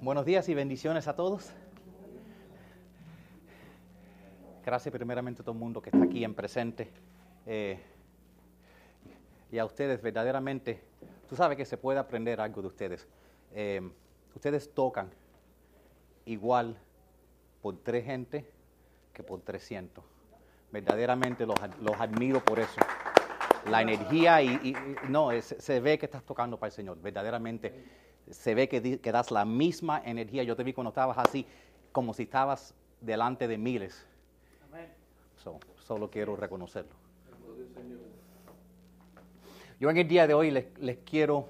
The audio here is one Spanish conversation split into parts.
Buenos días y bendiciones a todos. Gracias primeramente a todo el mundo que está aquí en presente. Eh, y a ustedes verdaderamente, tú sabes que se puede aprender algo de ustedes. Eh, ustedes tocan igual por tres gente que por 300. Verdaderamente los, los admiro por eso. La energía y, y- y- no, es- se ve que estás tocando para el Señor, verdaderamente se ve que, di- que das la misma energía. Yo te vi cuando estabas así, como si estabas delante de miles. So, solo quiero reconocerlo. Yo en el día de hoy les, quiero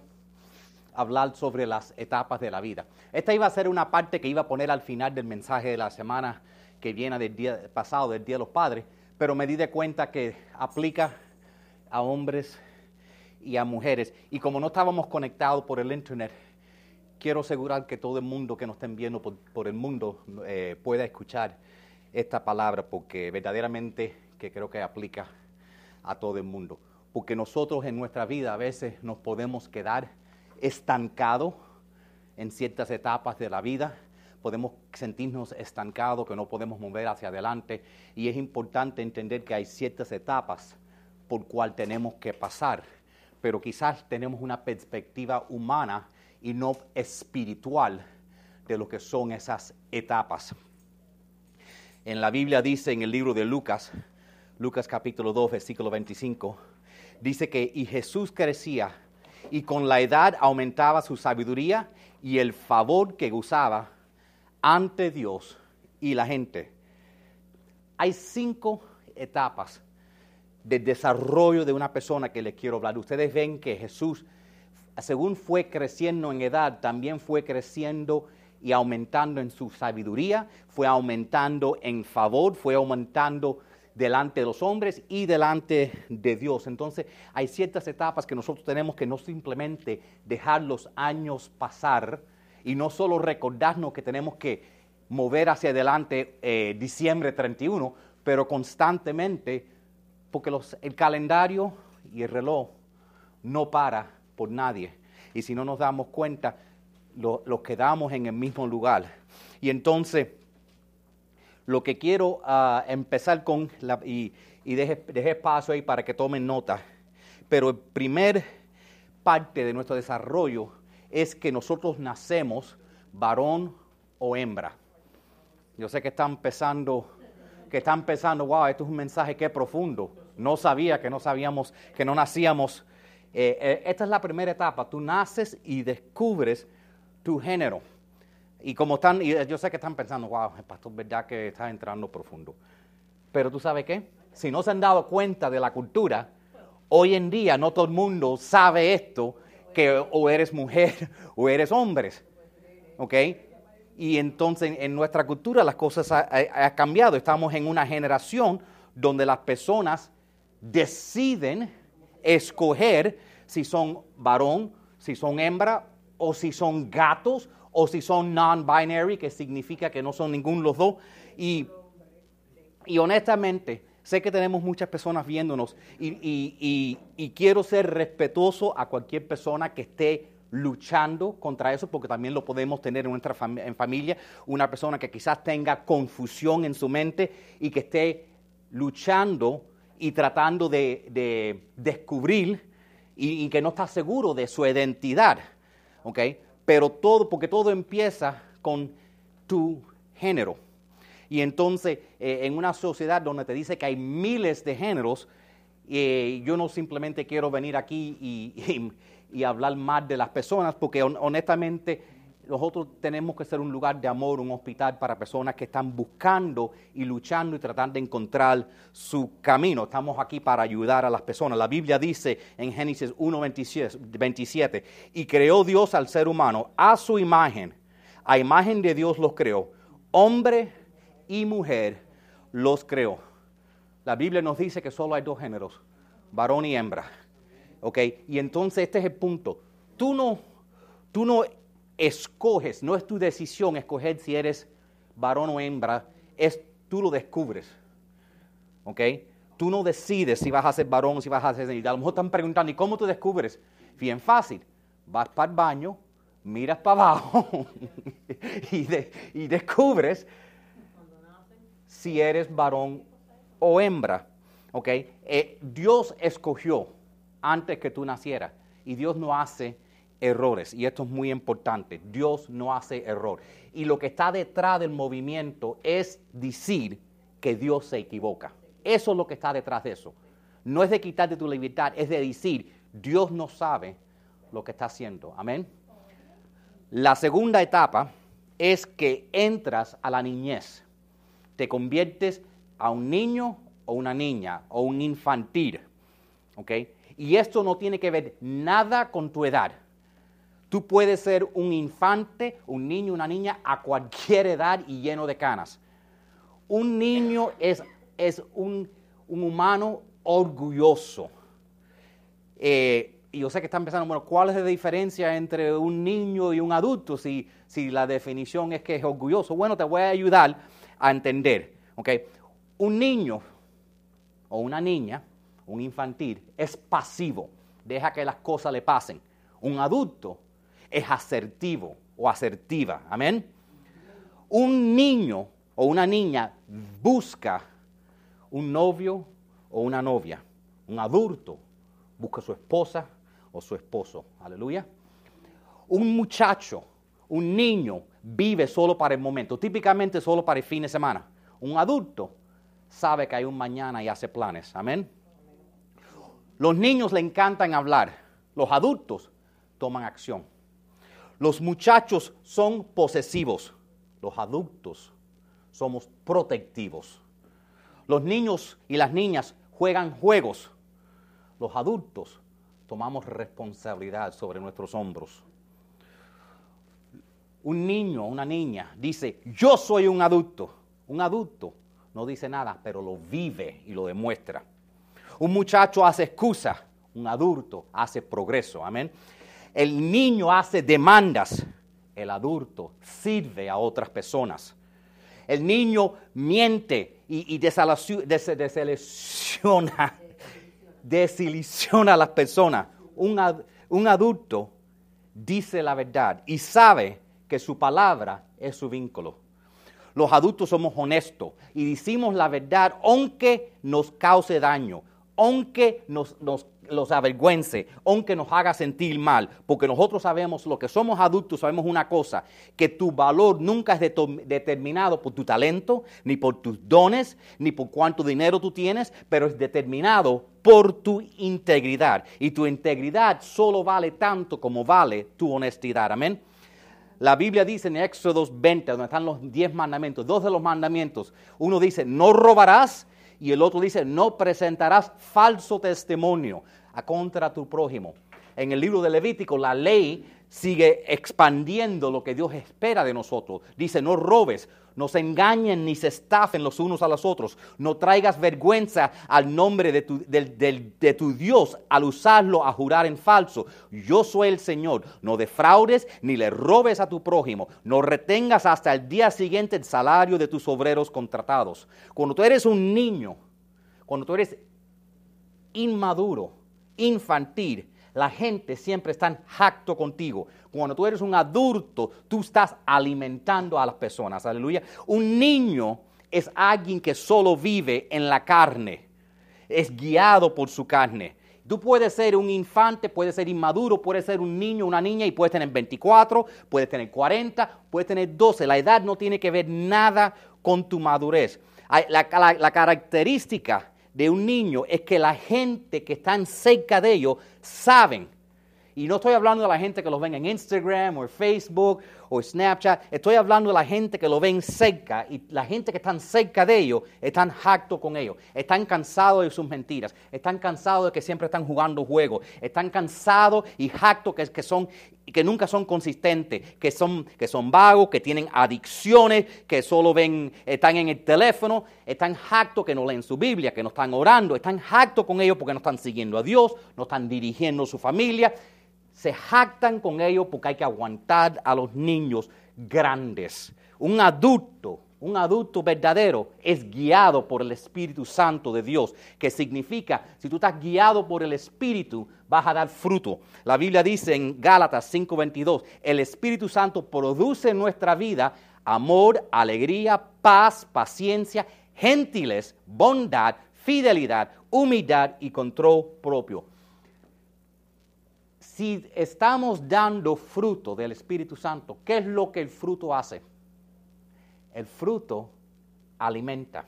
hablar sobre las etapas de la vida. Esta iba a ser una parte que iba a poner al final del mensaje de la semana que viene del día pasado, del Día de los Padres, pero me di de cuenta que aplica a hombres y a mujeres. Y como no estábamos conectados por el Internet, quiero asegurar que todo el mundo que nos estén viendo por, por el mundo eh, pueda escuchar esta palabra, porque verdaderamente que creo que aplica a todo el mundo. Porque nosotros en nuestra vida a veces nos podemos quedar estancados en ciertas etapas de la vida, podemos sentirnos estancados, que no podemos mover hacia adelante, y es importante entender que hay ciertas etapas por cual tenemos que pasar, pero quizás tenemos una perspectiva humana y no espiritual de lo que son esas etapas. En la Biblia dice en el libro de Lucas, Lucas capítulo 2, versículo 25, dice que y Jesús crecía y con la edad aumentaba su sabiduría y el favor que gozaba ante Dios y la gente. Hay cinco etapas de desarrollo de una persona que les quiero hablar. Ustedes ven que Jesús, según fue creciendo en edad, también fue creciendo y aumentando en su sabiduría, fue aumentando en favor, fue aumentando delante de los hombres y delante de Dios. Entonces hay ciertas etapas que nosotros tenemos que no simplemente dejar los años pasar y no solo recordarnos que tenemos que mover hacia adelante eh, diciembre 31, pero constantemente, porque el calendario y el reloj no para por nadie. Y si no nos damos cuenta, lo quedamos en el mismo lugar. Y entonces, lo que quiero ah, empezar con, la- y, y deje, espacio ahí para que tomen nota, pero el primer parte de nuestro desarrollo es que nosotros nacemos varón o hembra. Yo sé que están empezando, que están pensando, wow, esto es un mensaje que profundo. No sabía que no sabíamos, que no nacíamos. Eh, eh, esta es la primera etapa. Tú naces y descubres tu género. Y como están, y yo sé que están pensando, wow, el pastor, verdad que está entrando profundo. Pero tú sabes qué? Si no se han dado cuenta de la cultura, hoy en día no todo el mundo sabe esto, que o eres mujer o eres hombre. ¿Ok? Y entonces en nuestra cultura las cosas han cambiado. Estamos en una generación donde las personas deciden escoger si son varón, si son hembra, o si son gatos, o si son non-binary, que significa que no son ninguno de los dos. Y, y honestamente, sé que tenemos muchas personas viéndonos y, y- y- quiero ser respetuoso a cualquier persona que esté luchando contra eso, porque también lo podemos tener en nuestra familia, una persona que quizás tenga confusión en su mente y que esté luchando y tratando de, de descubrir y, y que no está seguro de su identidad, ¿ok? Pero todo, porque todo empieza con tu género. Y entonces, eh, en una sociedad donde te dice que hay miles de géneros, eh, yo no simplemente quiero venir aquí y, y- hablar más de las personas, porque hon- honestamente nosotros tenemos que ser un lugar de amor, un hospital para personas que están buscando y luchando y tratando de encontrar su camino. Estamos aquí para ayudar a las personas. La Biblia dice en Génesis 1.27, 27, y creó Dios al ser humano a su imagen, a imagen de Dios los creó, hombre y mujer los creó. La Biblia nos dice que solo hay dos géneros, varón y hembra. ¿Ok? Y entonces este es el punto. Tú no, tú no escoges, no es tu decisión escoger si eres varón o hembra, es tú lo descubres. ¿Ok? Tú no decides si vas a ser varón o si vas a ser... Y a lo mejor están preguntando, ¿y cómo tú descubres? Bien fácil. Vas para el baño, miras para abajo y, descubres si eres varón o hembra. ¿Ok? Eh, Dios escogió antes que tú nacieras y Dios no hace errores. Y esto es muy importante. Dios no hace error. Y lo que está detrás del movimiento es decir que Dios se equivoca. Eso es lo que está detrás de eso. No es de quitarte tu libertad, es de decir, Dios no sabe lo que está haciendo. Amén. La segunda etapa es que entras a la niñez. Te conviertes a un niño o una niña o un infantil. ¿Ok? Y esto no tiene que ver nada con tu edad. Tú puedes ser un infante, un niño, una niña a cualquier edad y lleno de canas. Un niño es, es un, humano orgulloso. Eh, y yo sé que están pensando, bueno, ¿cuál es la diferencia entre un niño y un adulto si, si la definición es que es orgulloso? Bueno, te voy a ayudar a entender. ¿okay? Un niño o una niña, un infantil, es pasivo, deja que las cosas le pasen. Un adulto es asertivo o asertiva. Amén. Un niño o una niña busca un novio o una novia. Un adulto busca su esposa o su esposo. Aleluya. Un muchacho, un niño vive solo para el momento, típicamente solo para el fin de semana. Un adulto sabe que hay un mañana y hace planes. Amén. Los niños le encantan hablar. Los adultos toman acción. Los muchachos son posesivos, los adultos somos protectivos. Los niños y las niñas juegan juegos, los adultos tomamos responsabilidad sobre nuestros hombros. Un niño, una niña dice, yo soy un adulto. Un adulto no dice nada, pero lo vive y lo demuestra. Un muchacho hace excusa, un adulto hace progreso. Amén. El niño hace demandas, el adulto sirve a otras personas. El niño miente y, y desilusiona, a las personas. Un, un adulto dice la verdad y sabe que su palabra es su vínculo. Los adultos somos honestos y decimos la verdad aunque nos cause daño, aunque nos, nos los avergüence, aunque nos haga sentir mal, porque nosotros sabemos, lo que somos adultos, sabemos una cosa, que tu valor nunca es determinado por tu talento, ni por tus dones, ni por cuánto dinero tú tienes, pero es determinado por tu integridad. Y tu integridad solo vale tanto como vale tu honestidad. Amén. La Biblia dice en Éxodo 20, donde están los 10 mandamientos, dos de los mandamientos, uno dice, no robarás, y el otro dice, no presentarás falso testimonio a contra tu prójimo. En el libro de Levítico la ley sigue expandiendo lo que Dios espera de nosotros. Dice, no robes, no se engañen ni se estafen los unos a los otros, no traigas vergüenza al nombre de tu, de tu Dios al usarlo a jurar en falso. Yo soy el Señor, no defraudes ni le robes a tu prójimo, no retengas hasta el día siguiente el salario de tus obreros contratados. Cuando tú eres un niño, cuando tú eres inmaduro, infantil, la gente siempre está en jacto contigo. Cuando tú eres un adulto, tú estás alimentando a las personas. Aleluya. Un niño es alguien que solo vive en la carne. Es guiado por su carne. Tú puedes ser un infante, puedes ser inmaduro, puedes ser un niño, una niña y puedes tener 24, puedes tener 40, puedes tener 12. La edad no tiene que ver nada con tu madurez. La, la característica de un niño es que la gente que está cerca de ellos saben. Y no estoy hablando de la gente que lo ven en Instagram o Facebook o Snapchat. Estoy hablando de la gente que lo ven cerca. Y la gente que están cerca de ellos están jacto con ellos. Están cansados de sus mentiras. Están cansados de que siempre están jugando juegos. Están cansados y jacto que, que son que nunca son consistentes, que son, que son vagos, que tienen adicciones, que solo ven, están en el teléfono, están jactos que no leen su Biblia, que no están orando, están jactos con ellos porque no están siguiendo a Dios, no están dirigiendo su familia, se jactan con ellos porque hay que aguantar a los niños grandes. Un adulto, un adulto verdadero es guiado por el Espíritu Santo de Dios, que significa, si tú estás guiado por el Espíritu, vas a dar fruto. La Biblia dice en Gálatas 5:22, el Espíritu Santo produce en nuestra vida amor, alegría, paz, paciencia, gentiles, bondad, fidelidad, humildad y control propio si estamos dando fruto del Espíritu Santo, ¿qué es lo que el fruto hace? El fruto alimenta.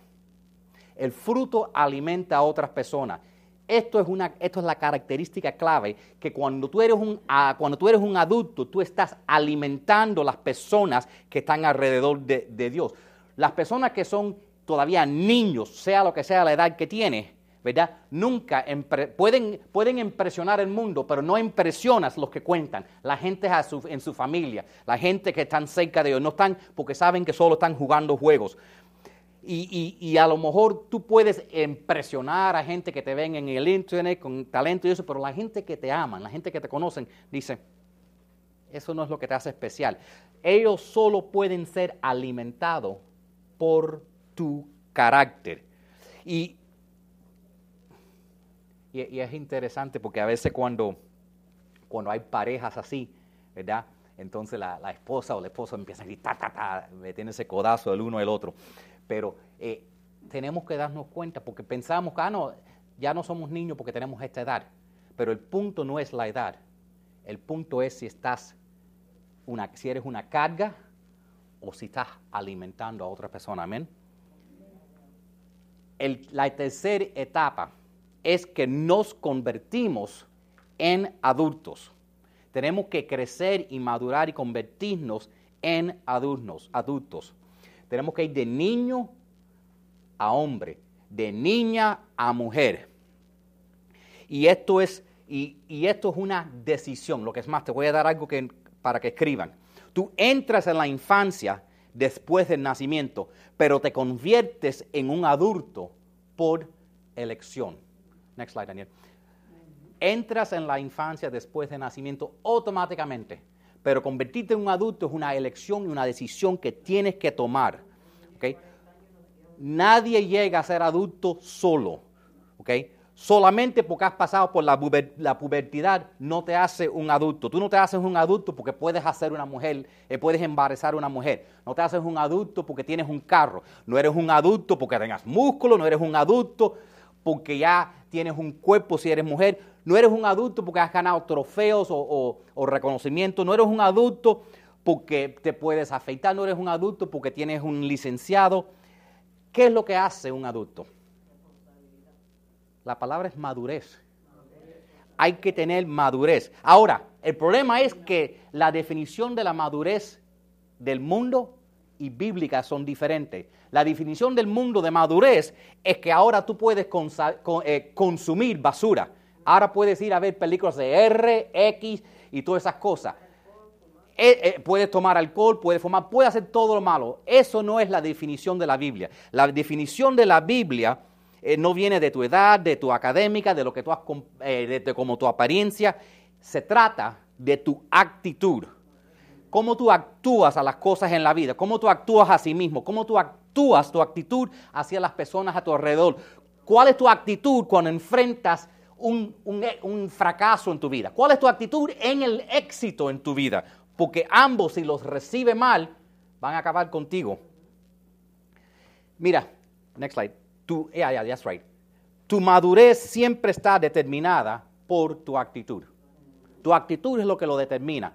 El fruto alimenta a otras personas. Esto es, una, esto es la característica clave, que cuando tú, eres un, ah, cuando tú eres un adulto, tú estás alimentando las personas que están alrededor de, Dios. Las personas que son todavía niños, sea lo que sea la edad que tiene, ¿verdad? Nunca pueden, pueden impresionar el mundo, pero no impresionas los que cuentan, la gente en su familia, la gente que están cerca de ellos, no están porque saben que solo están jugando juegos. Y, a lo mejor tú puedes impresionar a gente que te ven en el internet con talento y eso, pero la gente que te aman, la gente que te conocen, dice, eso no es lo que te hace especial. Ellos solo pueden ser alimentados por tu carácter. Y y, es interesante porque a veces cuando, cuando hay parejas así, ¿verdad? Entonces la, esposa o el esposo empieza a decir, ta, ta, ta, ese codazo el uno el otro. Pero eh, tenemos que darnos cuenta porque pensamos que, ah, no, ya no somos niños porque tenemos esta edad. Pero el punto no es la edad. El punto es si estás, una, si eres una carga o si estás alimentando a otra persona. Amén. la tercera etapa es que nos convertimos en adultos. Tenemos que crecer y madurar y convertirnos en adultos. adultos. Tenemos que ir de niño a hombre, de niña a mujer. Y esto es, y, esto es una decisión. Lo que es más, te voy a dar algo que, para que escriban. Tú entras en la infancia después del nacimiento, pero te conviertes en un adulto por elección. Next slide, Daniel. Entras en la infancia después de nacimiento automáticamente, pero convertirte en un adulto es una elección y una decisión que tienes que tomar. Nadie llega a ser adulto solo. Solamente porque has pasado por la, la, pubertad no te hace un adulto. Tú no te haces un adulto porque puedes hacer una mujer, eh, puedes embarazar a una mujer. No te haces un adulto porque tienes un carro. No eres un adulto porque tengas músculo. No eres un adulto porque ya tienes un cuerpo si eres mujer, no eres un adulto porque has ganado trofeos o, reconocimiento, no eres un adulto porque te puedes afeitar, no eres un adulto porque tienes un licenciado. ¿Qué es lo que hace un adulto? La palabra es madurez. Hay que tener madurez. Ahora, el problema es que la definición de la madurez del mundo y bíblica son diferentes. La definición del mundo de madurez es que ahora tú puedes eh, consumir basura. Ahora puedes ir a ver películas de R, X y todas esas cosas. Eh, eh, puedes tomar alcohol, puedes fumar, puedes hacer todo lo malo. Eso no es la definición de la Biblia. La definición de la Biblia no viene de tu edad, de tu académica, de lo que tú has, de como tu apariencia. Se trata de tu actitud cómo tú actúas a las cosas en la vida, cómo tú actúas a sí mismo, cómo tú actúas tu actitud hacia las personas a tu alrededor. ¿Cuál es tu actitud cuando enfrentas un, fracaso en tu vida? ¿Cuál es tu actitud en el éxito en tu vida? Porque ambos, si los recibe mal, van a acabar contigo. Mira, next slide. Yeah, yeah, that's right. Tu madurez siempre está determinada por tu actitud. Tu actitud es lo que lo determina.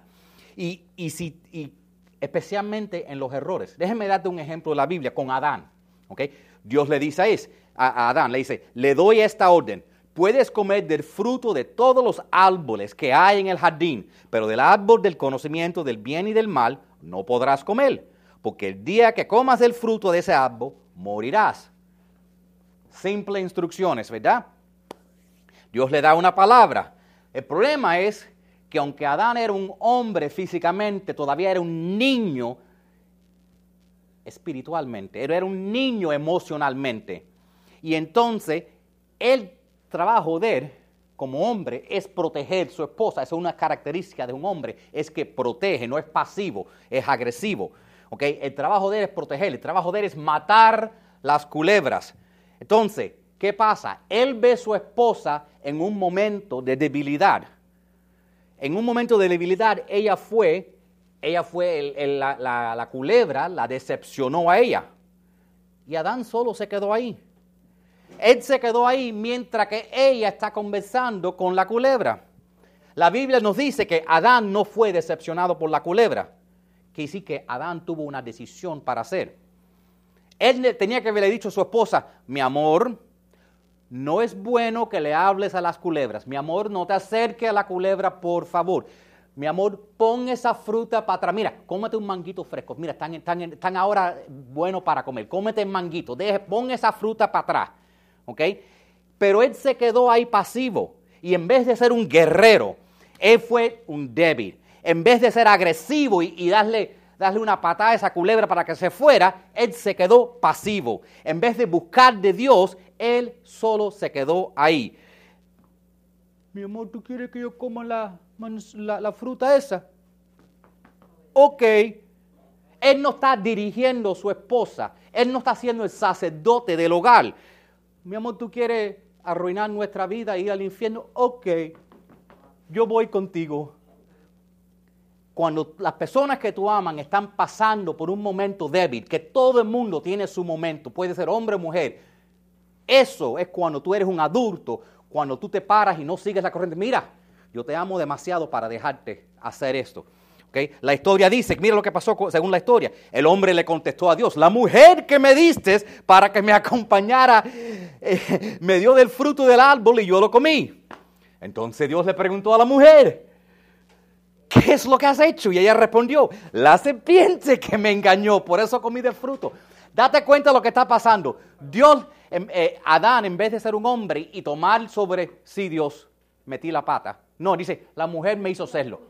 Y, y, si, y especialmente en los errores. Déjenme darte un ejemplo de la Biblia con Adán. Dios le dice a, a Adán, le dice, le doy esta orden, puedes comer del fruto de todos los árboles que hay en el jardín, pero del árbol del conocimiento del bien y del mal no podrás comer, porque el día que comas el fruto de ese árbol, morirás. Simple instrucciones, ¿verdad? Dios le da una palabra. El problema es que aunque Adán era un hombre físicamente, todavía era un niño espiritualmente, era un niño emocionalmente. Y entonces el trabajo de él como hombre es proteger a su esposa. Esa es una característica de un hombre, es que protege, no es pasivo, es agresivo. ¿okay? El trabajo de él es proteger, el trabajo de él es matar las culebras. Entonces, ¿qué pasa? Él ve a su esposa en un momento de debilidad. En un momento de debilidad, ella fue, ella fue la, culebra, la decepcionó a ella. Y Adán solo se quedó ahí. Él se quedó ahí mientras que ella está conversando con la culebra. La Biblia nos dice que Adán no fue decepcionado por la culebra, que sí que Adán tuvo una decisión para hacer. Él tenía que haberle dicho a su esposa, mi amor, no es bueno que le hables a las culebras. Mi amor, no te acerques a la culebra, por favor. Mi amor, pon esa fruta para atrás. Mira, cómete un manguito fresco. Mira, están, están, están ahora buenos para comer. Cómete el manguito. Deje, pon esa fruta para atrás. ¿ok? Pero él se quedó ahí pasivo y en vez de ser un guerrero, él fue un débil. En vez de ser agresivo y, darle, darle una patada a esa culebra para que se fuera, él se quedó pasivo. En vez de buscar de Dios, él solo se quedó ahí. Mi amor, ¿tú quieres que yo coma la, la, la fruta esa? Ok. Él no está dirigiendo a su esposa. Él no está siendo el sacerdote del hogar mi amor, tú quieres arruinar nuestra vida, ir al infierno, ok, yo voy contigo. Cuando las personas que tú aman están pasando por un momento débil, que todo el mundo tiene su momento, puede ser hombre o mujer, eso es cuando tú eres un adulto, cuando tú te paras y no sigues la corriente. Mira, yo te amo demasiado para dejarte hacer esto. La historia dice, mira lo que pasó según la historia. El hombre le contestó a Dios, la mujer que me diste para que me acompañara eh, me dio del fruto del árbol y yo lo comí. Entonces Dios le preguntó a la mujer, ¿qué es lo que has hecho? Y ella respondió, la serpiente que me engañó, por eso comí del fruto. Date cuenta de lo que está pasando. Dios, eh, Adán, en vez de ser un hombre y tomar sobre sí, Dios, metí la pata. No, dice, la mujer me hizo serlo.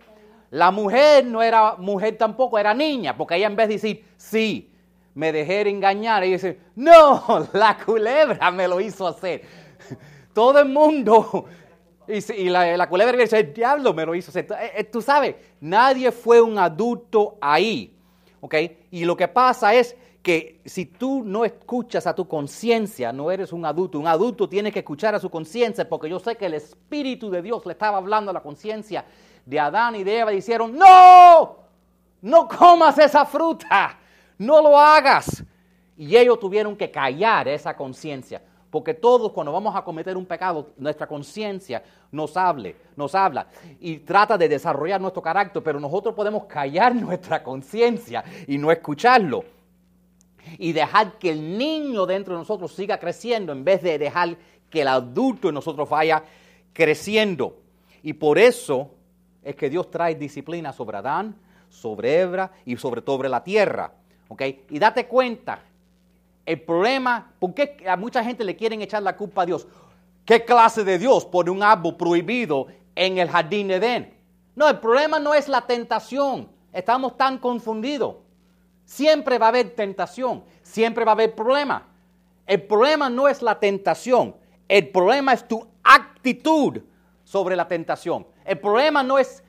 La mujer no era mujer tampoco, era niña, porque ella en vez de decir, sí, me dejé engañar, ella dice, no, la culebra me lo hizo hacer. Todo el mundo, y, la, culebra dice, el diablo me lo hizo hacer. Eh, eh, tú sabes, nadie fue un adulto ahí, ¿ok? Y lo que pasa es que si tú no escuchas a tu conciencia, no eres un adulto. Un adulto tiene que escuchar a su conciencia, porque yo sé que el Espíritu de Dios le estaba hablando a la conciencia de Adán y de Eva dijeron, no, no comas esa fruta, no lo hagas. Y ellos tuvieron que callar esa conciencia, porque todos cuando vamos a cometer un pecado, nuestra conciencia nos hable, nos habla y trata de desarrollar nuestro carácter, pero nosotros podemos callar nuestra conciencia y no escucharlo. Y dejar que el niño dentro de nosotros siga creciendo en vez de dejar que el adulto en nosotros vaya creciendo. Y por eso es que Dios trae disciplina sobre Adán, sobre Hebra y sobre sobre la tierra. Y date cuenta, el problema, ¿por qué a mucha gente le quieren echar la culpa a Dios? ¿Qué clase de Dios pone un árbol prohibido en el jardín de Edén? No, el problema no es la tentación. Estamos tan confundidos. Siempre va a haber tentación, siempre va a haber problema. El problema no es la tentación, el problema es tu actitud sobre la tentación. El problema no es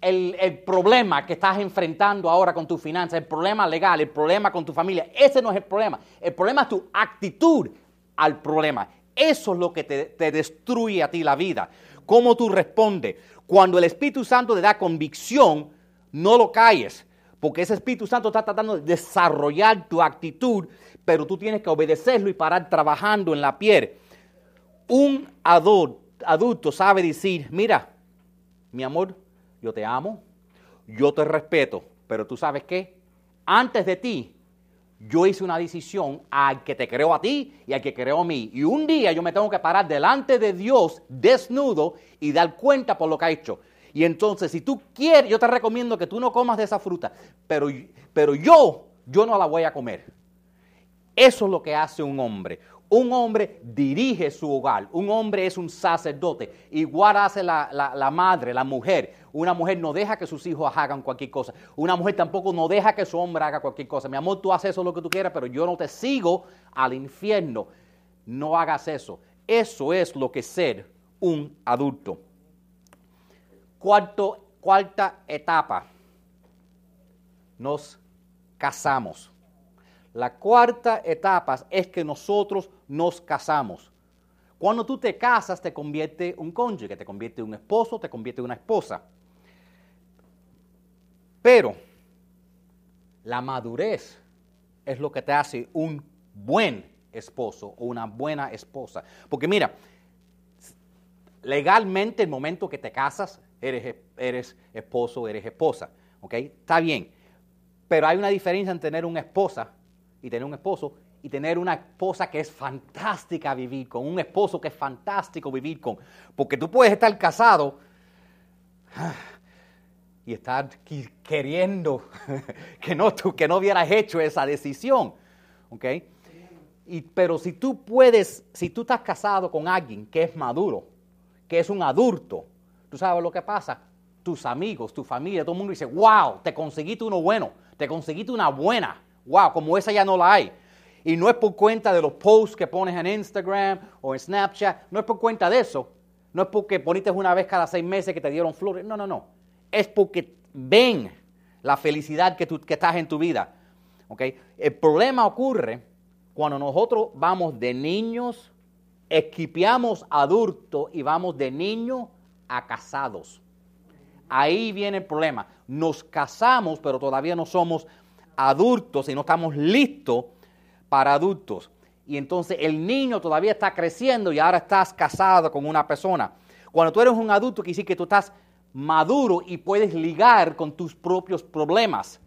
el, problema que estás enfrentando ahora con tu finanzas, el problema legal, el problema con tu familia. Ese no es el problema. El problema es tu actitud al problema. Eso es lo que te, te destruye a ti la vida. Cómo tú respondes. Cuando el Espíritu Santo te da convicción, no lo calles. Porque ese Espíritu Santo está tratando de desarrollar tu actitud, pero tú tienes que obedecerlo y parar trabajando en la piel. Un adulto sabe decir, mira, mi amor, yo te amo, yo te respeto, pero tú sabes qué, antes de ti, yo hice una decisión al que te creó a ti y al que creó a mí. Y un día yo me tengo que parar delante de Dios desnudo y dar cuenta por lo que ha hecho. Y entonces, si tú quieres, yo te recomiendo que tú no comas de esa fruta, pero, pero yo, yo no la voy a comer. Eso es lo que hace un hombre. Un hombre dirige su hogar, un hombre es un sacerdote. Igual hace la, la, madre, la mujer. Una mujer no deja que sus hijos hagan cualquier cosa. Una mujer tampoco no deja que su hombre haga cualquier cosa. Mi amor, tú haces eso lo que tú quieras, pero yo no te sigo al infierno. No hagas eso. Eso es lo que ser un adulto. Cuarta etapa. Nos casamos. La cuarta etapa es que nosotros nos casamos. Cuando tú te casas, te convierte un cónyuge, te convierte un esposo, te convierte una esposa. Pero la madurez es lo que te hace un buen esposo o una buena esposa. Porque mira, legalmente el momento que te casas, eres, eres esposo, eres esposa. ¿Ok? Está bien. Pero hay una diferencia en tener una esposa y tener un esposo y tener una esposa que es fantástica vivir con, un esposo que es fantástico vivir con. Porque tú puedes estar casado y estar queriendo que no, tú, que no hubieras hecho esa decisión. ¿Ok? Y, pero si tú puedes, si tú estás casado con alguien que es maduro, que es un adulto, tú sabes lo que pasa. Tus amigos, tu familia, todo el mundo dice, wow, te conseguiste uno bueno, te conseguiste una buena. Wow, como esa ya no la hay. Y no es por cuenta de los posts que pones en Instagram o en Snapchat, no es por cuenta de eso. No es porque poniste una vez cada seis meses que te dieron flores. No, no, no. Es porque ven la felicidad que, tú, que estás en tu vida. ¿Okay? El problema ocurre cuando nosotros vamos de niños, equipiamos adultos y vamos de niños a casados. Ahí viene el problema. Nos casamos, pero todavía no somos adultos y no estamos listos para adultos. Y entonces el niño todavía está creciendo y ahora estás casado con una persona. Cuando tú eres un adulto, quiere decir que tú estás maduro y puedes ligar con tus propios problemas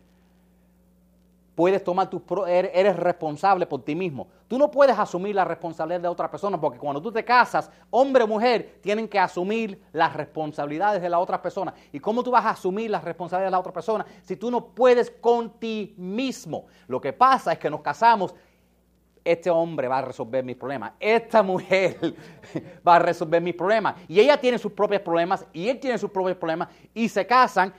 puedes tomar tus er, eres responsable por ti mismo. Tú no puedes asumir la responsabilidad de otra persona porque cuando tú te casas, hombre o mujer tienen que asumir las responsabilidades de la otra persona. ¿Y cómo tú vas a asumir las responsabilidades de la otra persona si tú no puedes con ti mismo? Lo que pasa es que nos casamos este hombre va a resolver mis problemas, esta mujer va a resolver mis problemas. Y ella tiene sus propios problemas y él tiene sus propios problemas y se casan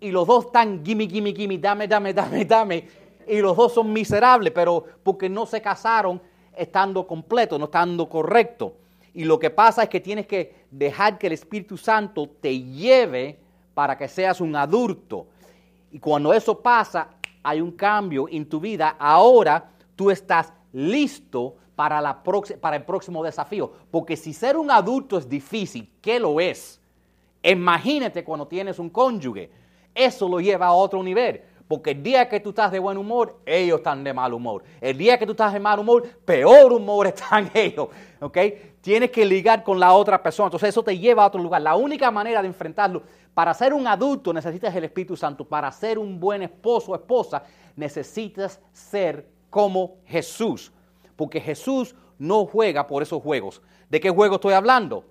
y los dos están gimme, gimme, gimme, dame, dame, dame, dame, y los dos son miserables, pero porque no se casaron estando completo, no estando correcto. Y lo que pasa es que tienes que dejar que el Espíritu Santo te lleve para que seas un adulto. Y cuando eso pasa, hay un cambio en tu vida. Ahora tú estás listo para, la para el próximo desafío. Porque si ser un adulto es difícil, ¿qué lo es? Imagínate cuando tienes un cónyuge eso lo lleva a otro nivel. Porque el día que tú estás de buen humor, ellos están de mal humor. El día que tú estás de mal humor, peor humor están ellos. ¿Ok? Tienes que ligar con la otra persona. Entonces eso te lleva a otro lugar. La única manera de enfrentarlo, para ser un adulto necesitas el Espíritu Santo. Para ser un buen esposo o esposa, necesitas ser como Jesús. Porque Jesús no juega por esos juegos. ¿De qué juego estoy hablando?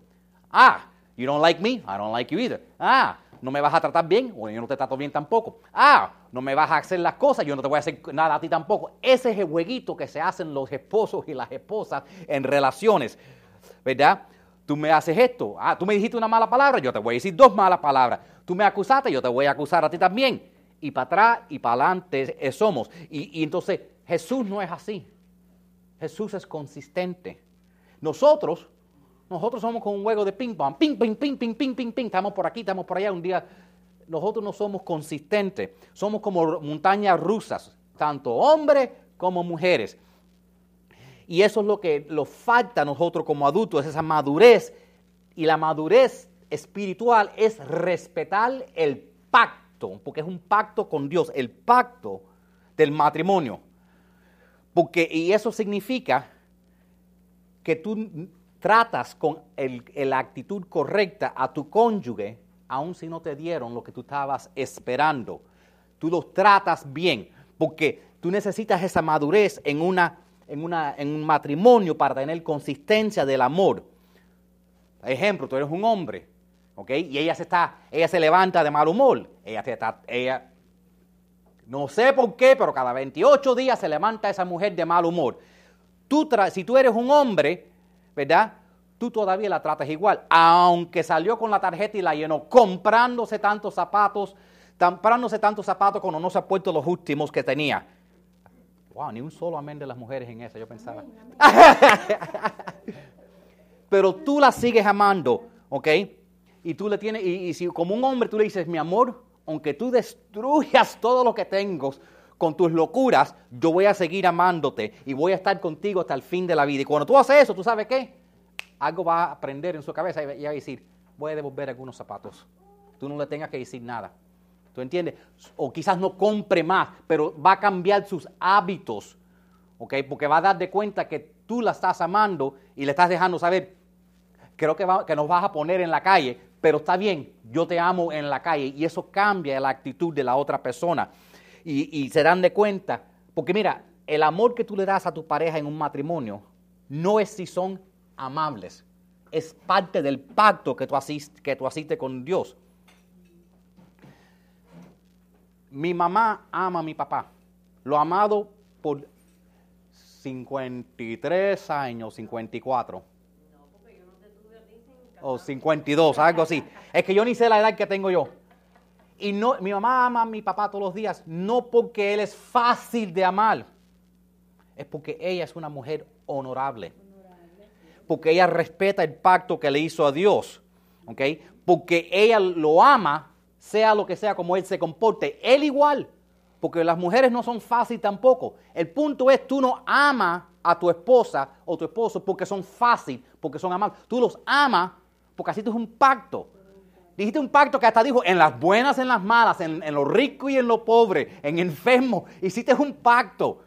Ah, you don't like me, I don't like you either. Ah, no me vas a tratar bien o yo no te trato bien tampoco. Ah, no me vas a hacer las cosas, yo no te voy a hacer nada a ti tampoco. Ese es el jueguito que se hacen los esposos y las esposas en relaciones, ¿verdad? Tú me haces esto, ah, tú me dijiste una mala palabra, yo te voy a decir dos malas palabras. Tú me acusaste, yo te voy a acusar a ti también. Y para atrás y para adelante somos. Y, y entonces Jesús no es así. Jesús es consistente. Nosotros nosotros somos como un juego de ping-pong. Ping, ping, ping, ping, ping, ping, ping. Estamos por aquí, estamos por allá. Un día nosotros no somos consistentes. Somos como montañas rusas, tanto hombres como mujeres. Y eso es lo que nos falta a nosotros como adultos, esa madurez. Y la madurez espiritual es respetar el pacto, porque es un pacto con Dios, el pacto del matrimonio. Porque, y eso significa que tú tratas con la actitud correcta a tu cónyuge, aun si no te dieron lo que tú estabas esperando. Tú los tratas bien. Porque tú necesitas esa madurez en, una, en, una, en un matrimonio para tener consistencia del amor. Ejemplo, tú eres un hombre, ¿ok? Y ella se, está, ella se levanta de mal humor. Ella, se está, ella no sé por qué, pero cada 28 días se levanta esa mujer de mal humor. Tú si tú eres un hombre, ¿verdad? Tú todavía la tratas igual, aunque salió con la tarjeta y la llenó, comprándose tantos zapatos, comprándose tantos zapatos cuando no se ha puesto los últimos que tenía. Wow, ni un solo amén de las mujeres en esa, yo pensaba. Pero tú la sigues amando, ¿ok? Y tú le tienes, y, y si como un hombre tú le dices, mi amor, aunque tú destruyas todo lo que tengo con tus locuras, yo voy a seguir amándote y voy a estar contigo hasta el fin de la vida. Y cuando tú haces eso, ¿tú sabes qué? Algo va a aprender en su cabeza y va a decir, voy a devolver algunos zapatos. Tú no le tengas que decir nada. ¿Tú entiendes? O quizás no compre más, pero va a cambiar sus hábitos. ¿Ok? Porque va a dar de cuenta que tú la estás amando y le estás dejando saber, creo que, que nos vas a poner en la calle, pero está bien, yo te amo en la calle y eso cambia la actitud de la otra persona. Y, se dan de cuenta, porque mira, el amor que tú le das a tu pareja en un matrimonio no es si son amables, es parte del pacto que tú, asiste, que tú asiste con Dios. Mi mamá ama a mi papá, lo ha amado por 53 años, 54 o 52, algo así. Es que yo ni sé la edad que tengo yo. Y no, mi mamá ama a mi papá todos los días, no porque él es fácil de amar, es porque ella es una mujer honorable. Porque ella respeta el pacto que le hizo a Dios. ¿ok? Porque ella lo ama, sea lo que sea como él se comporte. Él igual. Porque las mujeres no son fáciles tampoco. El punto es, tú no amas a tu esposa o tu esposo porque son fáciles, porque son amables. Tú los amas porque así es un pacto. Dijiste un pacto que hasta dijo, en las buenas, en las malas, en, lo rico y en lo pobre, en enfermo. Hiciste un pacto.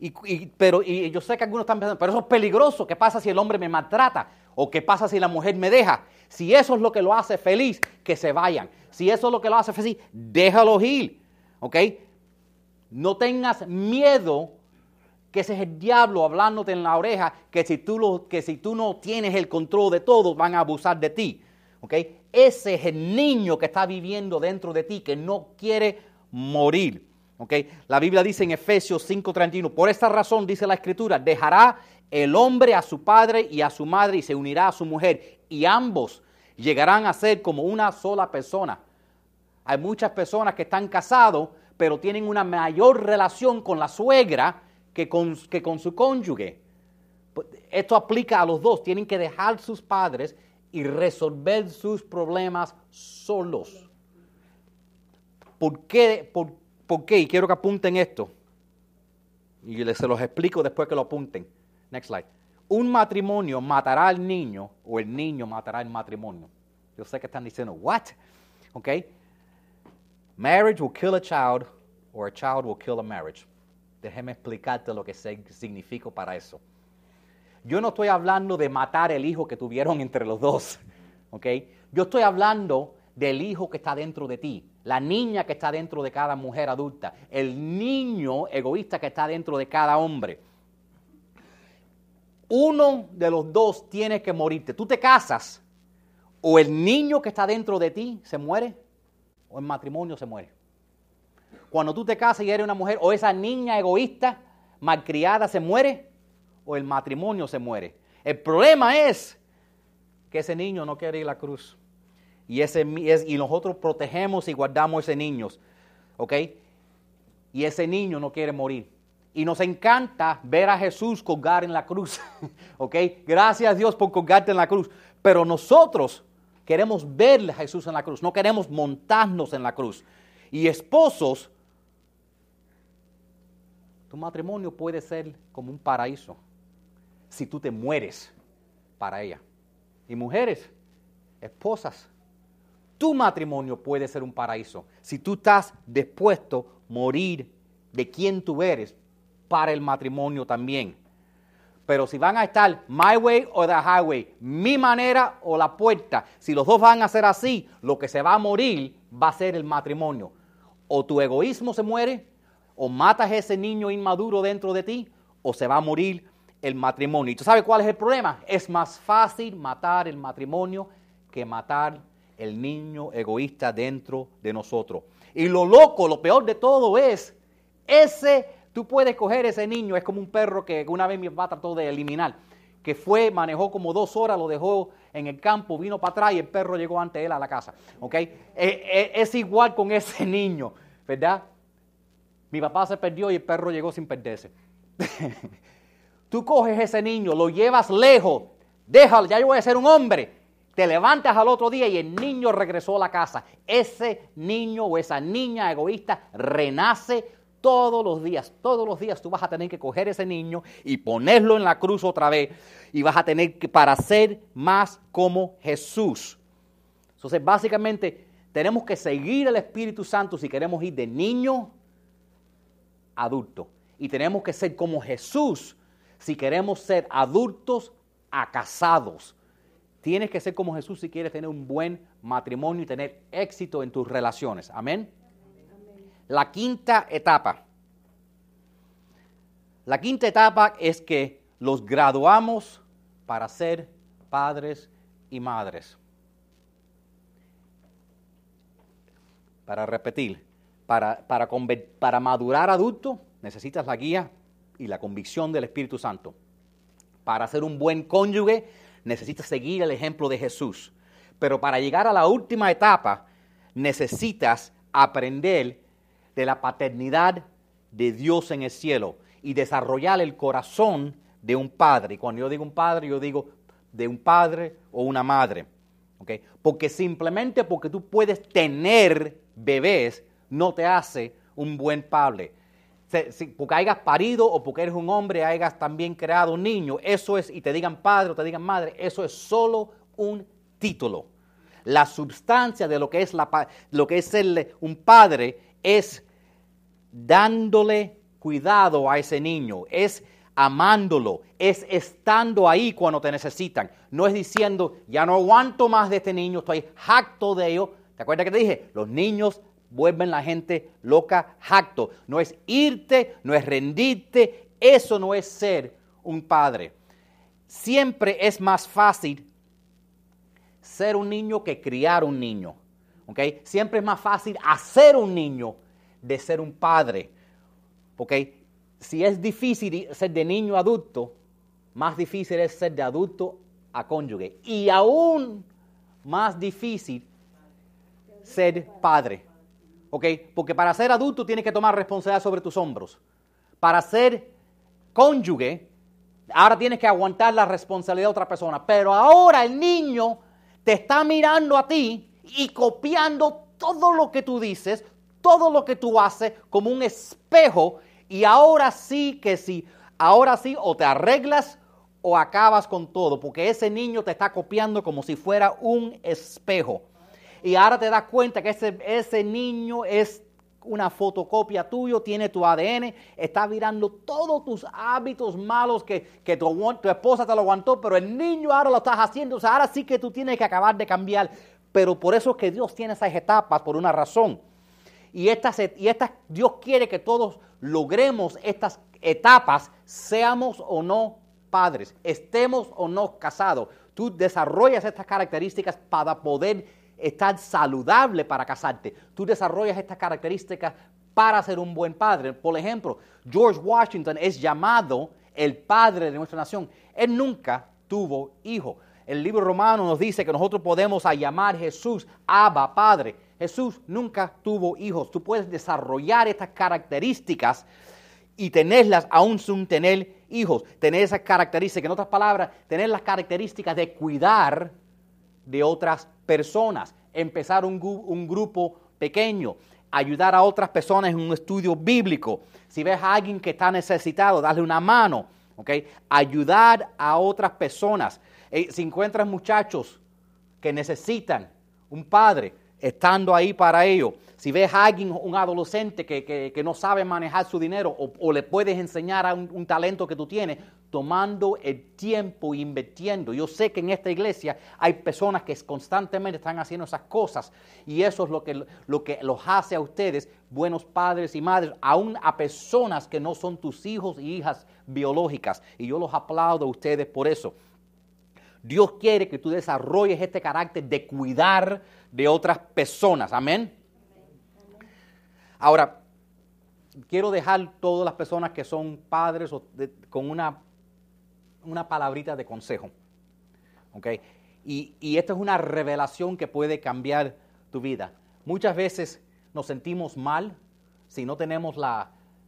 Y, pero yo sé que algunos están pensando, pero eso es peligroso. ¿Qué pasa si el hombre me maltrata? ¿O qué pasa si la mujer me deja? Si eso es lo que lo hace feliz, que se vayan. Si eso es lo que lo hace feliz, déjalo ir. ¿Ok? No tengas miedo que ese es el diablo hablándote en la oreja, que si tú, lo, que si tú no tienes el control de todo, van a abusar de ti. ¿okay? Ese es el niño que está viviendo dentro de ti, que no quiere morir. La Biblia dice en Efesios 5:31, por esta razón dice la Escritura, dejará el hombre a su padre y a su madre y se unirá a su mujer, y ambos llegarán a ser como una sola persona. Hay muchas personas que están casados, pero tienen una mayor relación con la suegra que con, que con su cónyuge. Esto aplica a los dos, tienen que dejar sus padres y resolver sus problemas solos. ¿Por qué? ¿Por, qué? Y quiero que apunten esto. Y les, se los explico después que lo apunten. Next slide. Un matrimonio matará al niño o el niño matará al matrimonio. Yo sé que están diciendo, what? ¿Ok? Marriage will kill a child or a child will kill a marriage. Déjeme explicarte lo que significa para eso. Yo no estoy hablando de matar el hijo que tuvieron entre los dos, ¿ok? Yo estoy hablando del hijo que está dentro de ti, la niña que está dentro de cada mujer adulta, el niño egoísta que está dentro de cada hombre. Uno de los dos tiene que morirte. Tú te casas, o el niño que está dentro de ti se muere, o el matrimonio se muere cuando tú te casas y eres una mujer, o esa niña egoísta, malcriada, se muere, o el matrimonio se muere. El problema es que ese niño no quiere ir a la cruz. Y, ese, y nosotros protegemos y guardamos ese niño. ¿Ok? Y ese niño no quiere morir. Y nos encanta ver a Jesús colgar en la cruz. ¿Ok? Gracias a Dios por colgarte en la cruz. Pero nosotros queremos ver a Jesús en la cruz. No queremos montarnos en la cruz. Y esposos tu matrimonio puede ser como un paraíso si tú te mueres para ella. Y mujeres, esposas, tu matrimonio puede ser un paraíso si tú estás dispuesto a morir de quien tú eres para el matrimonio también. Pero si van a estar my way o the highway, mi manera o la puerta, si los dos van a ser así, lo que se va a morir va a ser el matrimonio. O tu egoísmo se muere o matas a ese niño inmaduro dentro de ti, o se va a morir el matrimonio. ¿Y tú sabes cuál es el problema? Es más fácil matar el matrimonio que matar el niño egoísta dentro de nosotros. Y lo loco, lo peor de todo es, ese, tú puedes coger ese niño, es como un perro que una vez mi papá trató de eliminar, que fue, manejó como dos horas, lo dejó en el campo, vino para atrás y el perro llegó ante él a la casa. ¿ok? Eh, eh, es igual con ese niño, ¿verdad? Mi papá se perdió y el perro llegó sin perderse. Tú coges ese niño, lo llevas lejos, déjalo, ya yo voy a ser un hombre. Te levantas al otro día y el niño regresó a la casa. Ese niño o esa niña egoísta renace todos los días. Todos los días tú vas a tener que coger ese niño y ponerlo en la cruz otra vez. Y vas a tener que, para ser más como Jesús. Entonces, básicamente, tenemos que seguir el Espíritu Santo si queremos ir de niño a adulto. Y tenemos que ser como Jesús si queremos ser adultos a casados. Tienes que ser como Jesús si quieres tener un buen matrimonio y tener éxito en tus relaciones. Amén. La quinta etapa. La quinta etapa es que los graduamos para ser padres y madres. Para repetir, para, para, para madurar adulto necesitas la guía y la convicción del Espíritu Santo. Para ser un buen cónyuge necesitas seguir el ejemplo de Jesús. Pero para llegar a la última etapa necesitas aprender de la paternidad de Dios en el cielo y desarrollar el corazón de un padre. Y cuando yo digo un padre, yo digo de un padre o una madre. ¿okay? Porque simplemente porque tú puedes tener bebés no te hace un buen padre porque hayas parido o porque eres un hombre, hayas también creado un niño, eso es, y te digan padre o te digan madre, eso es solo un título. La sustancia de lo que es, la, lo que es ser un padre es dándole cuidado a ese niño, es amándolo, es estando ahí cuando te necesitan. No es diciendo, ya no aguanto más de este niño, estoy jacto de ello. ¿Te acuerdas que te dije? Los niños vuelven la gente loca, jacto. No es irte, no es rendirte, eso no es ser un padre. Siempre es más fácil ser un niño que criar un niño. ¿okay? Siempre es más fácil hacer un niño de ser un padre. ¿okay? Si es difícil ser de niño a adulto, más difícil es ser de adulto a cónyuge. Y aún más difícil ser padre. Porque para ser adulto tienes que tomar responsabilidad sobre tus hombros. Para ser cónyuge, ahora tienes que aguantar la responsabilidad de otra persona. Pero ahora el niño te está mirando a ti y copiando todo lo que tú dices, todo lo que tú haces como un espejo. Y ahora sí que sí, ahora sí o te arreglas o acabas con todo, porque ese niño te está copiando como si fuera un espejo y ahora te das cuenta que ese, ese niño es una fotocopia tuyo, tiene tu ADN, está mirando todos tus hábitos malos que, tu, tu, esposa te lo aguantó, pero el niño ahora lo estás haciendo, o sea, ahora sí que tú tienes que acabar de cambiar. Pero por eso es que Dios tiene esas etapas, por una razón. Y, estas, y estas, Dios quiere que todos logremos estas etapas, seamos o no padres, estemos o no casados. Tú desarrollas estas características para poder estar saludable para casarte. Tú desarrollas estas características para ser un buen padre. Por ejemplo, George Washington es llamado el padre de nuestra nación. Él nunca tuvo hijo. El libro romano nos dice que nosotros podemos llamar a Jesús Abba, Padre. Jesús nunca tuvo hijos. Tú puedes desarrollar estas características y tenerlas aún sin tener hijos. Tener esas características, en otras palabras, tener las características de cuidar de otras personas, empezar un, grupo pequeño, ayudar a otras personas en un estudio bíblico. Si ves a alguien que está necesitado, darle una mano. Ayudar a otras personas. Eh, si encuentras muchachos que necesitan un padre, estando ahí para ello. Si ves a alguien, un adolescente que, no sabe manejar su dinero o, le puedes enseñar a un, talento que tú tienes, tomando el tiempo, invirtiendo. Yo sé que en esta iglesia hay personas que constantemente están haciendo esas cosas y eso es lo que, lo que los hace a ustedes buenos padres y madres, aún a personas que no son tus hijos y hijas biológicas. Y yo los aplaudo a ustedes por eso. Dios quiere que tú desarrolles este carácter de cuidar de otras personas. Amén. Ahora, quiero dejar todas las personas que son padres con una, una palabrita de consejo. ¿Ok? Y, y esta es una revelación que puede cambiar tu vida. Muchas veces nos sentimos mal si no tenemos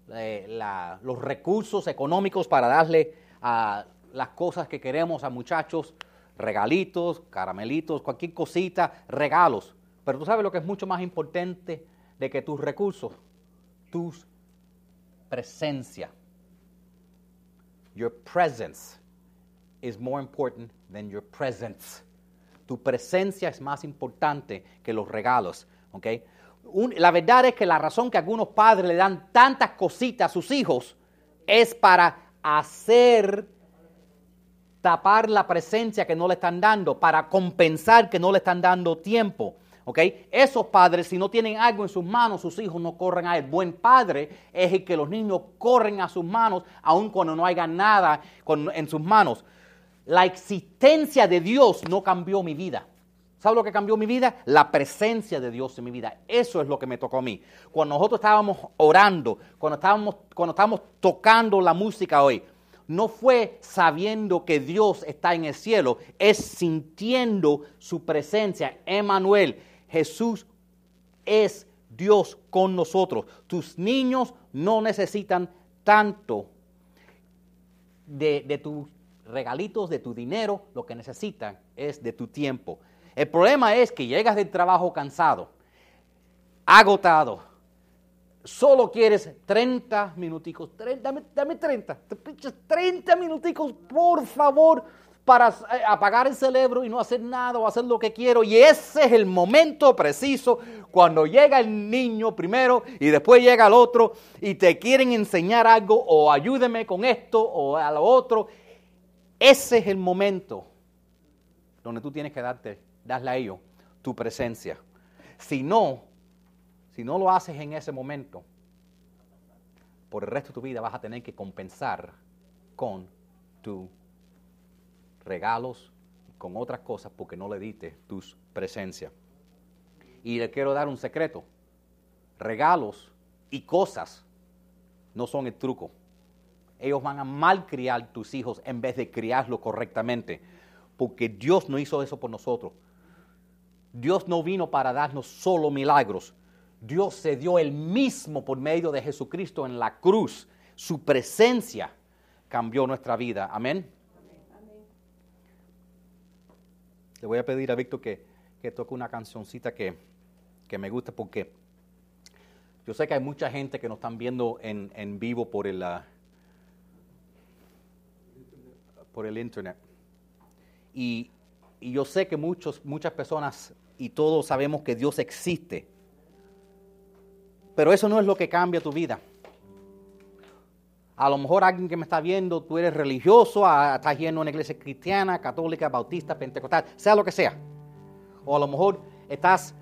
eh, los recursos económicos para darle a las cosas que queremos a muchachos, regalitos, caramelitos, cualquier cosita, regalos. Pero tú sabes lo que es mucho más importante de que tus recursos, tu presencia. Your presence is more important than your presence. Tu presencia es más importante que los regalos, la verdad es que la razón que algunos padres le dan tantas cositas a sus hijos es para hacer tapar la presencia que no le están dando, para compensar que no le están dando tiempo. Esos padres, si no tienen algo en sus manos, sus hijos no corren a él. Buen padre es el que los niños corren a sus manos, aun cuando no haya nada en sus manos. La existencia de Dios no cambió mi vida. ¿Sabe lo que cambió mi vida? La presencia de Dios en mi vida. Eso es lo que me tocó a mí. Cuando nosotros estábamos orando, cuando estábamos, cuando estábamos tocando la música hoy, no fue sabiendo que Dios está en el cielo, es sintiendo su presencia. Emanuel, Jesús es Dios con nosotros. Tus niños no necesitan tanto de, de tus regalitos, de tu dinero, lo que necesitan es de tu tiempo. El problema es que llegas del trabajo cansado, agotado, solo quieres 30 minuticos, dame, dame 30, te 30 minuticos, por favor, para eh, apagar el cerebro y no hacer nada o hacer lo que quiero. Y ese es el momento preciso cuando llega el niño primero y después llega el otro y te quieren enseñar algo o ayúdeme con esto o a lo otro. Ese es el momento donde tú tienes que darte, darle a ellos tu presencia. Si no, si no lo haces en ese momento, por el resto de tu vida vas a tener que compensar con tus regalos, con otras cosas, porque no le diste tu presencia. Y le quiero dar un secreto. Regalos y cosas no son el truco. Ellos van a malcriar tus hijos en vez de criarlos correctamente. Porque Dios no hizo eso por nosotros. Dios no vino para darnos solo milagros. Dios se dio el mismo por medio de Jesucristo en la cruz. Su presencia cambió nuestra vida. Amén. Le voy a pedir a Víctor que, toque una cancioncita que, me gusta porque yo sé que hay mucha gente que nos están viendo en, vivo por el, ah, por el internet. Y, y yo sé que muchos, muchas personas y todos sabemos que Dios existe. Pero eso no es lo que cambia tu vida. A lo mejor alguien que me está viendo, tú eres religioso, estás yendo a una iglesia cristiana, católica, bautista, pentecostal, sea lo que sea. O a lo mejor estás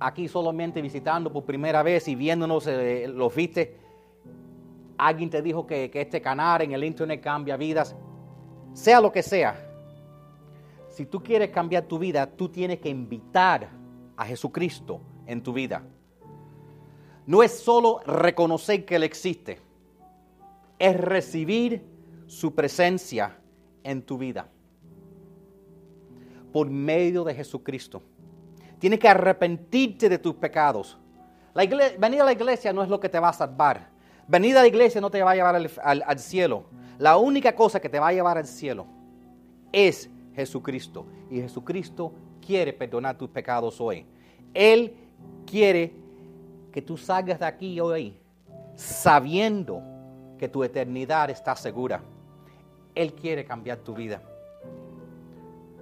aquí solamente visitando por primera vez y viéndonos, eh, los viste. Alguien te dijo que, que este canal en el internet cambia vidas. Sea lo que sea. Si tú quieres cambiar tu vida, tú tienes que invitar a Jesucristo en tu vida no es solo reconocer que Él existe, es recibir su presencia en tu vida por medio de Jesucristo. Tienes que arrepentirte de tus pecados. Venir a la iglesia no es lo que te va a salvar. Venir a la iglesia no te va a llevar al, cielo. La única cosa que te va a llevar al cielo es Jesucristo. Y Jesucristo quiere perdonar tus pecados hoy. Él quiere que tú salgas de aquí hoy sabiendo que tu eternidad está segura. Él quiere cambiar tu vida.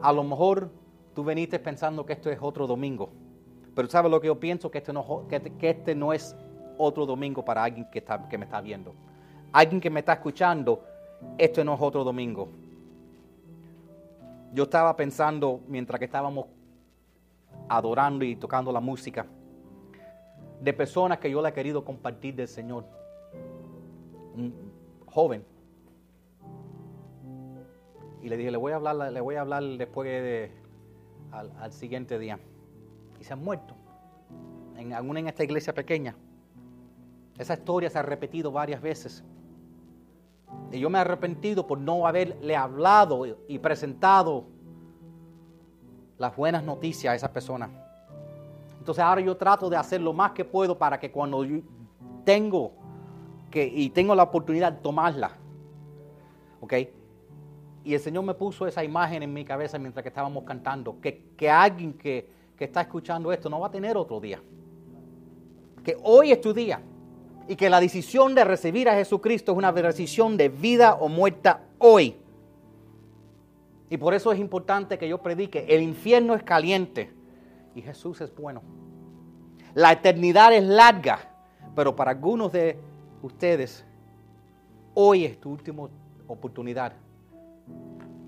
A lo mejor tú veniste pensando que esto es otro domingo, Pero ¿sabe lo que yo pienso? Que este no, que, que este no es otro domingo para alguien que, está, que me está viendo. Alguien que me está escuchando, este no es otro domingo. Yo estaba pensando mientras que estábamos adorando y tocando la música de personas que yo le he querido compartir del Señor. Un joven. Y le dije, le voy a hablar, le voy a hablar después de, al, al siguiente día. Y se han muerto. En, aún en esta iglesia pequeña. Esa historia se ha repetido varias veces. Y yo me he arrepentido por no haberle hablado y presentado las buenas noticias a esa persona. Entonces ahora yo trato de hacer lo más que puedo para que cuando yo tengo que, y tengo la oportunidad de tomarla, ¿ok? Y el Señor me puso esa imagen en mi cabeza mientras que estábamos cantando, que, que alguien que, que está escuchando esto no va a tener otro día. Que hoy es tu día y que la decisión de recibir a Jesucristo es una decisión de vida o muerta hoy. Y por eso es importante que yo predique, el infierno es caliente y Jesús es bueno. La eternidad es larga, pero para algunos de ustedes, hoy es tu última oportunidad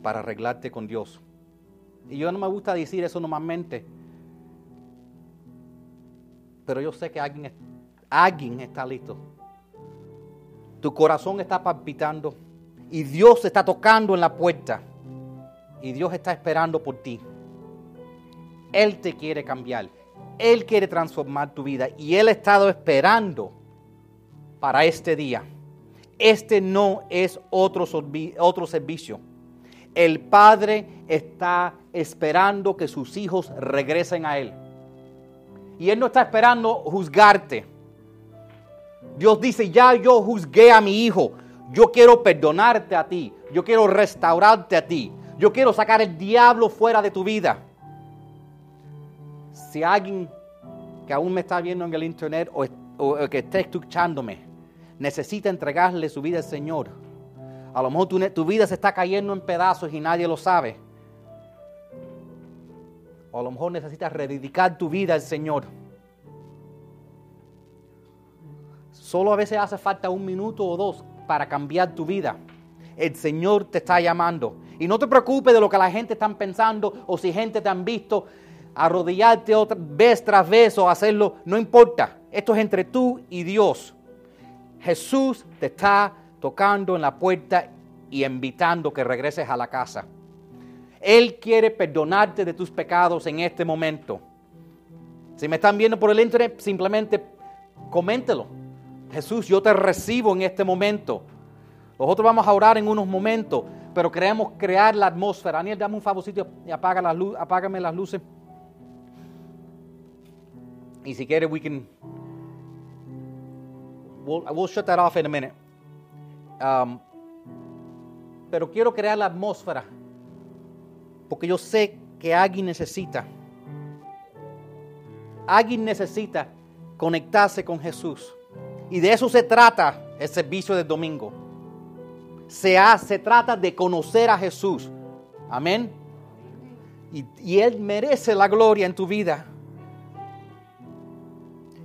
para arreglarte con Dios. Y yo no me gusta decir eso normalmente, pero yo sé que alguien Alguien está listo. Tu corazón está palpitando y Dios está tocando en la puerta y Dios está esperando por ti. Él te quiere cambiar. Él quiere transformar tu vida y Él ha estado esperando para este día. Este no es otro, otro servicio. El Padre está esperando que sus hijos regresen a Él. Y Él no está esperando juzgarte. Dios dice, ya yo juzgué a mi hijo, yo quiero perdonarte a ti, yo quiero restaurarte a ti, yo quiero sacar el diablo fuera de tu vida. Si alguien que aún me está viendo en el internet o, que esté escuchándome necesita entregarle su vida al Señor, a lo mejor tu, tu vida se está cayendo en pedazos y nadie lo sabe. A lo mejor necesitas rededicar tu vida al Señor. Solo a veces hace falta un minuto o dos para cambiar tu vida. El Señor te está llamando. Y no te preocupes de lo que la gente está pensando o si gente te han visto arrodillarte otra vez tras vez o hacerlo. No importa. Esto es entre tú y Dios. Jesús te está tocando en la puerta y invitando que regreses a la casa. Él quiere perdonarte de tus pecados en este momento. Si me están viendo por el internet, simplemente coméntelo Jesús, yo te recibo en este momento. Nosotros vamos a orar en unos momentos, pero queremos crear la atmósfera. Daniel, dame un favorcito y apaga la luz, apágame las luces. Y si quieres, we can. We'll, shut that off in a minute. Um, pero quiero crear la atmósfera porque yo sé que alguien necesita. Alguien necesita conectarse con Jesús. Y de eso se trata el servicio del domingo. Se, se trata de conocer a Jesús. Amén. Y, Él merece la gloria en tu vida.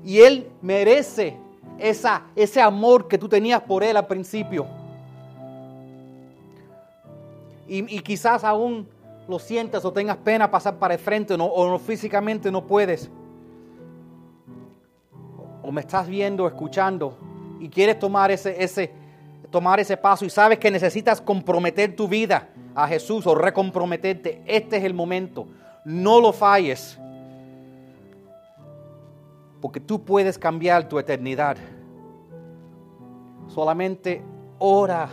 Y Él merece esa, ese amor que tú tenías por Él al principio. Y, quizás aún lo sientas o tengas pena pasar para el frente o físicamente no puedes o me estás viendo, escuchando y quieres tomar ese, ese, tomar ese paso y sabes que necesitas comprometer tu vida a Jesús o recomprometerte, este es el momento. No lo falles. Porque tú puedes cambiar tu eternidad. Solamente ora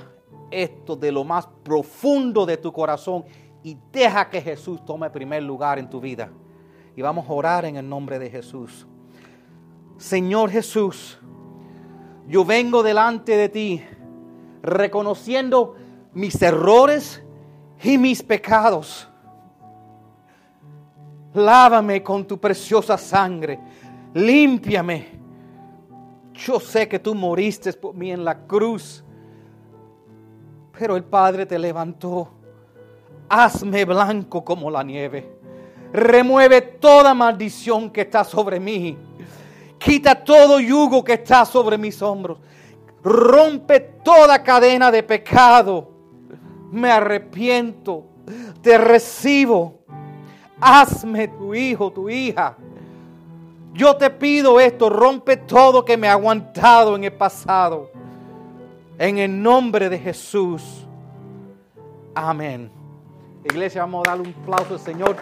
esto de lo más profundo de tu corazón y deja que Jesús tome primer lugar en tu vida. Y vamos a orar en el nombre de Jesús. Señor Jesús, yo vengo delante de ti reconociendo mis errores y mis pecados. Lávame con tu preciosa sangre, límpiame. Yo sé que tú moriste por mí en la cruz, pero el Padre te levantó. Hazme blanco como la nieve. Remueve toda maldición que está sobre mí. Quita todo yugo que está sobre mis hombros. Rompe toda cadena de pecado. Me arrepiento. Te recibo. Hazme tu hijo, tu hija. Yo te pido esto, rompe todo que me ha aguantado en el pasado. En el nombre de Jesús. Amén. Iglesia, vamos a darle un aplauso al Señor.